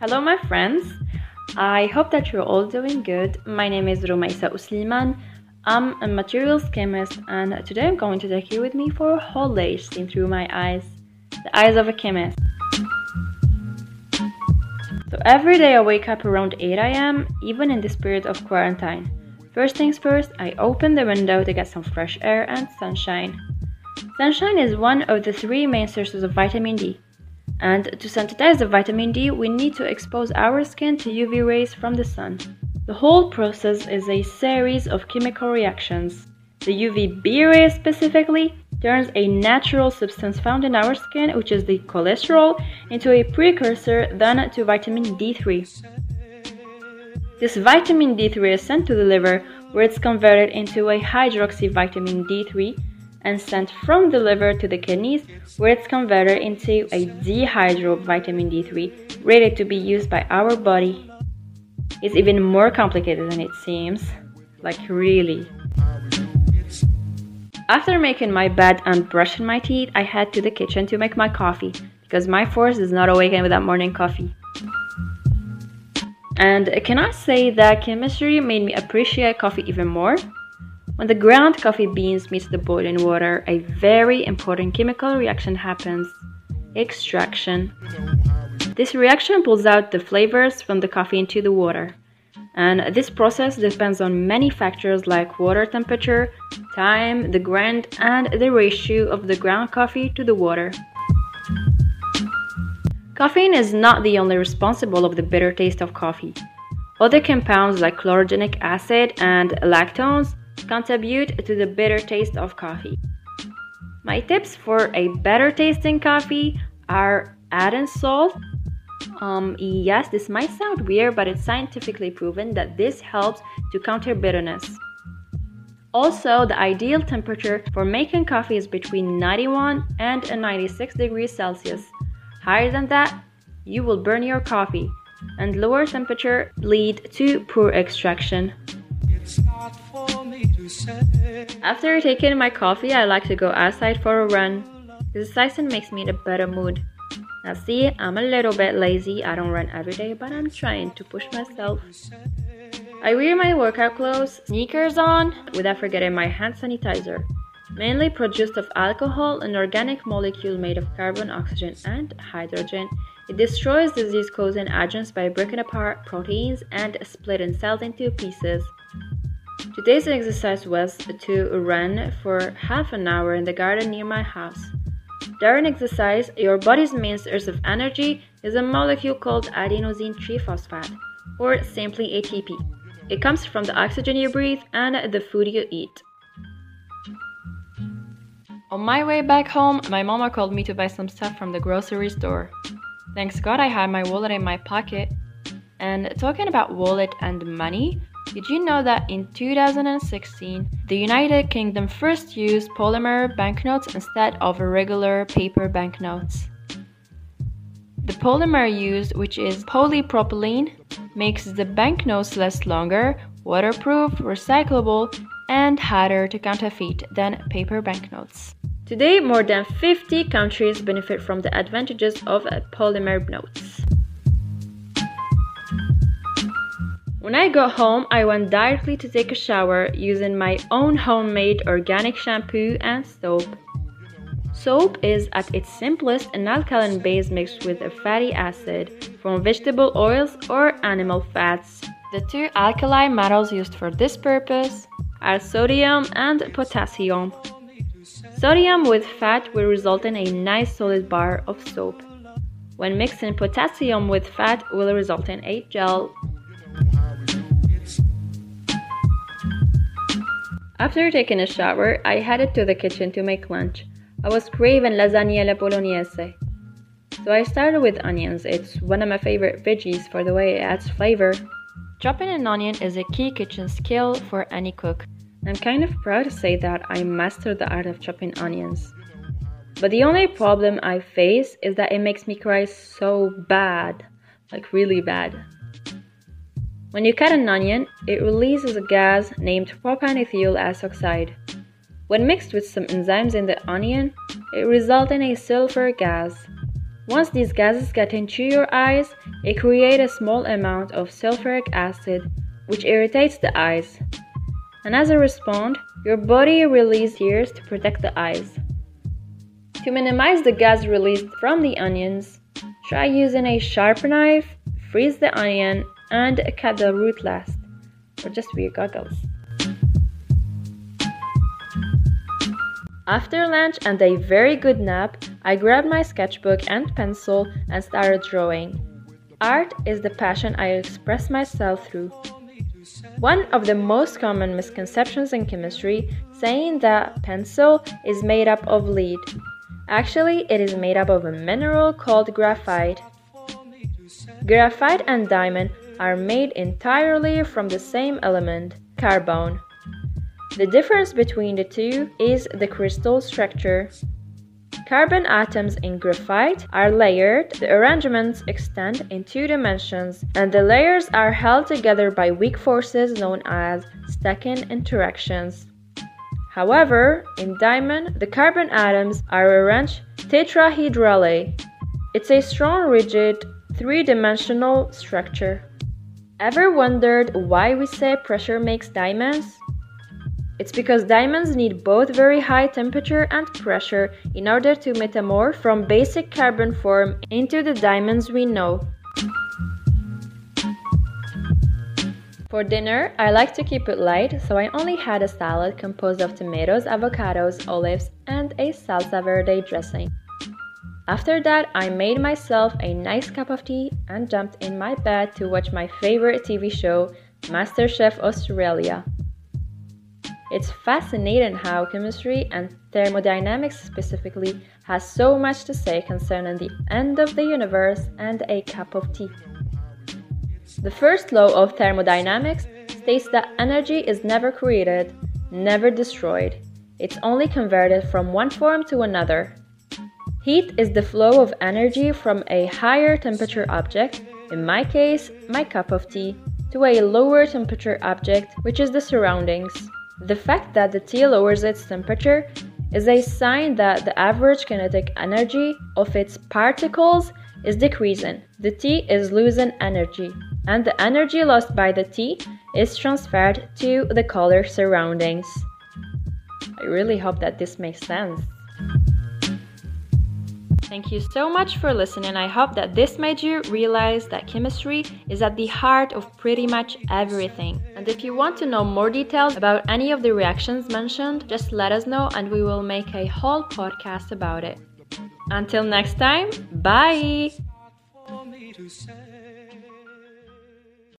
Hello, my friends. I hope that you're all doing good. My name is Rumaisa Usliman. I'm a materials chemist, and today I'm going to take you with me for a whole day seen through my eyes the eyes of a chemist. So, every day I wake up around 8 am, even in the spirit of quarantine. First things first, I open the window to get some fresh air and sunshine. Sunshine is one of the three main sources of vitamin D. And to synthesize the vitamin D, we need to expose our skin to UV rays from the sun. The whole process is a series of chemical reactions. The UVB ray specifically turns a natural substance found in our skin, which is the cholesterol, into a precursor then to vitamin D3. This vitamin D3 is sent to the liver where it's converted into a hydroxy vitamin D3 and sent from the liver to the kidneys, where it's converted into a dehydro vitamin D3 ready to be used by our body. It's even more complicated than it seems. Like, really. After making my bed and brushing my teeth, I head to the kitchen to make my coffee because my force is not awakened without morning coffee. And can I say that chemistry made me appreciate coffee even more? When the ground coffee beans meet the boiling water, a very important chemical reaction happens extraction. This reaction pulls out the flavors from the coffee into the water. And this process depends on many factors like water temperature, time, the grind, and the ratio of the ground coffee to the water. Caffeine is not the only responsible of the bitter taste of coffee. Other compounds like chlorogenic acid and lactones contribute to the bitter taste of coffee. My tips for a better tasting coffee are adding salt. Um, yes, this might sound weird, but it's scientifically proven that this helps to counter bitterness. Also, the ideal temperature for making coffee is between 91 and 96 degrees Celsius. Higher than that, you will burn your coffee, and lower temperature lead to poor extraction. After taking my coffee, I like to go outside for a run. Exercising makes me in a better mood. Now, see, I'm a little bit lazy. I don't run every day, but I'm trying to push myself. I wear my workout clothes, sneakers on, without forgetting my hand sanitizer. Mainly produced of alcohol, an organic molecule made of carbon, oxygen, and hydrogen. It destroys disease causing agents by breaking apart proteins and splitting cells into pieces. Today's exercise was to run for half an hour in the garden near my house. During exercise, your body's main source of energy is a molecule called adenosine triphosphate, or simply ATP. It comes from the oxygen you breathe and the food you eat. On my way back home, my mama called me to buy some stuff from the grocery store. Thanks God I had my wallet in my pocket. And talking about wallet and money, did you know that in 2016, the United Kingdom first used polymer banknotes instead of regular paper banknotes? The polymer used, which is polypropylene, makes the banknotes last longer, waterproof, recyclable, and harder to counterfeit than paper banknotes. Today, more than 50 countries benefit from the advantages of polymer notes. When I got home, I went directly to take a shower using my own homemade organic shampoo and soap. Soap is at its simplest an alkaline base mixed with a fatty acid from vegetable oils or animal fats. The two alkali metals used for this purpose are sodium and potassium. Sodium with fat will result in a nice solid bar of soap. When mixing potassium with fat will result in a gel After taking a shower, I headed to the kitchen to make lunch. I was craving lasagna alla bolognese. So I started with onions. It's one of my favorite veggies for the way it adds flavor. Chopping an onion is a key kitchen skill for any cook. I'm kind of proud to say that I mastered the art of chopping onions. But the only problem I face is that it makes me cry so bad. Like, really bad. When you cut an onion, it releases a gas named propanethial oxide. When mixed with some enzymes in the onion, it results in a sulfur gas. Once these gases get into your eyes, it creates a small amount of sulfuric acid, which irritates the eyes. And as a response, your body releases tears to protect the eyes. To minimize the gas released from the onions, try using a sharp knife, freeze the onion, and a cut the root last, or just wear goggles. After lunch and a very good nap, I grabbed my sketchbook and pencil and started drawing. Art is the passion I express myself through. One of the most common misconceptions in chemistry saying that pencil is made up of lead. Actually, it is made up of a mineral called graphite. Graphite and diamond are made entirely from the same element, carbon. The difference between the two is the crystal structure. Carbon atoms in graphite are layered, the arrangements extend in two dimensions, and the layers are held together by weak forces known as stacking interactions. However, in diamond, the carbon atoms are arranged tetrahedrally. It's a strong, rigid, three dimensional structure. Ever wondered why we say pressure makes diamonds? It's because diamonds need both very high temperature and pressure in order to metamorph from basic carbon form into the diamonds we know. For dinner, I like to keep it light, so I only had a salad composed of tomatoes, avocados, olives, and a salsa verde dressing. After that, I made myself a nice cup of tea and jumped in my bed to watch my favorite TV show, MasterChef Australia. It's fascinating how chemistry and thermodynamics specifically has so much to say concerning the end of the universe and a cup of tea. The first law of thermodynamics states that energy is never created, never destroyed. It's only converted from one form to another. Heat is the flow of energy from a higher temperature object, in my case, my cup of tea, to a lower temperature object, which is the surroundings. The fact that the tea lowers its temperature is a sign that the average kinetic energy of its particles is decreasing. The tea is losing energy, and the energy lost by the tea is transferred to the color surroundings. I really hope that this makes sense. Thank you so much for listening. I hope that this made you realize that chemistry is at the heart of pretty much everything. And if you want to know more details about any of the reactions mentioned, just let us know and we will make a whole podcast about it. Until next time, bye!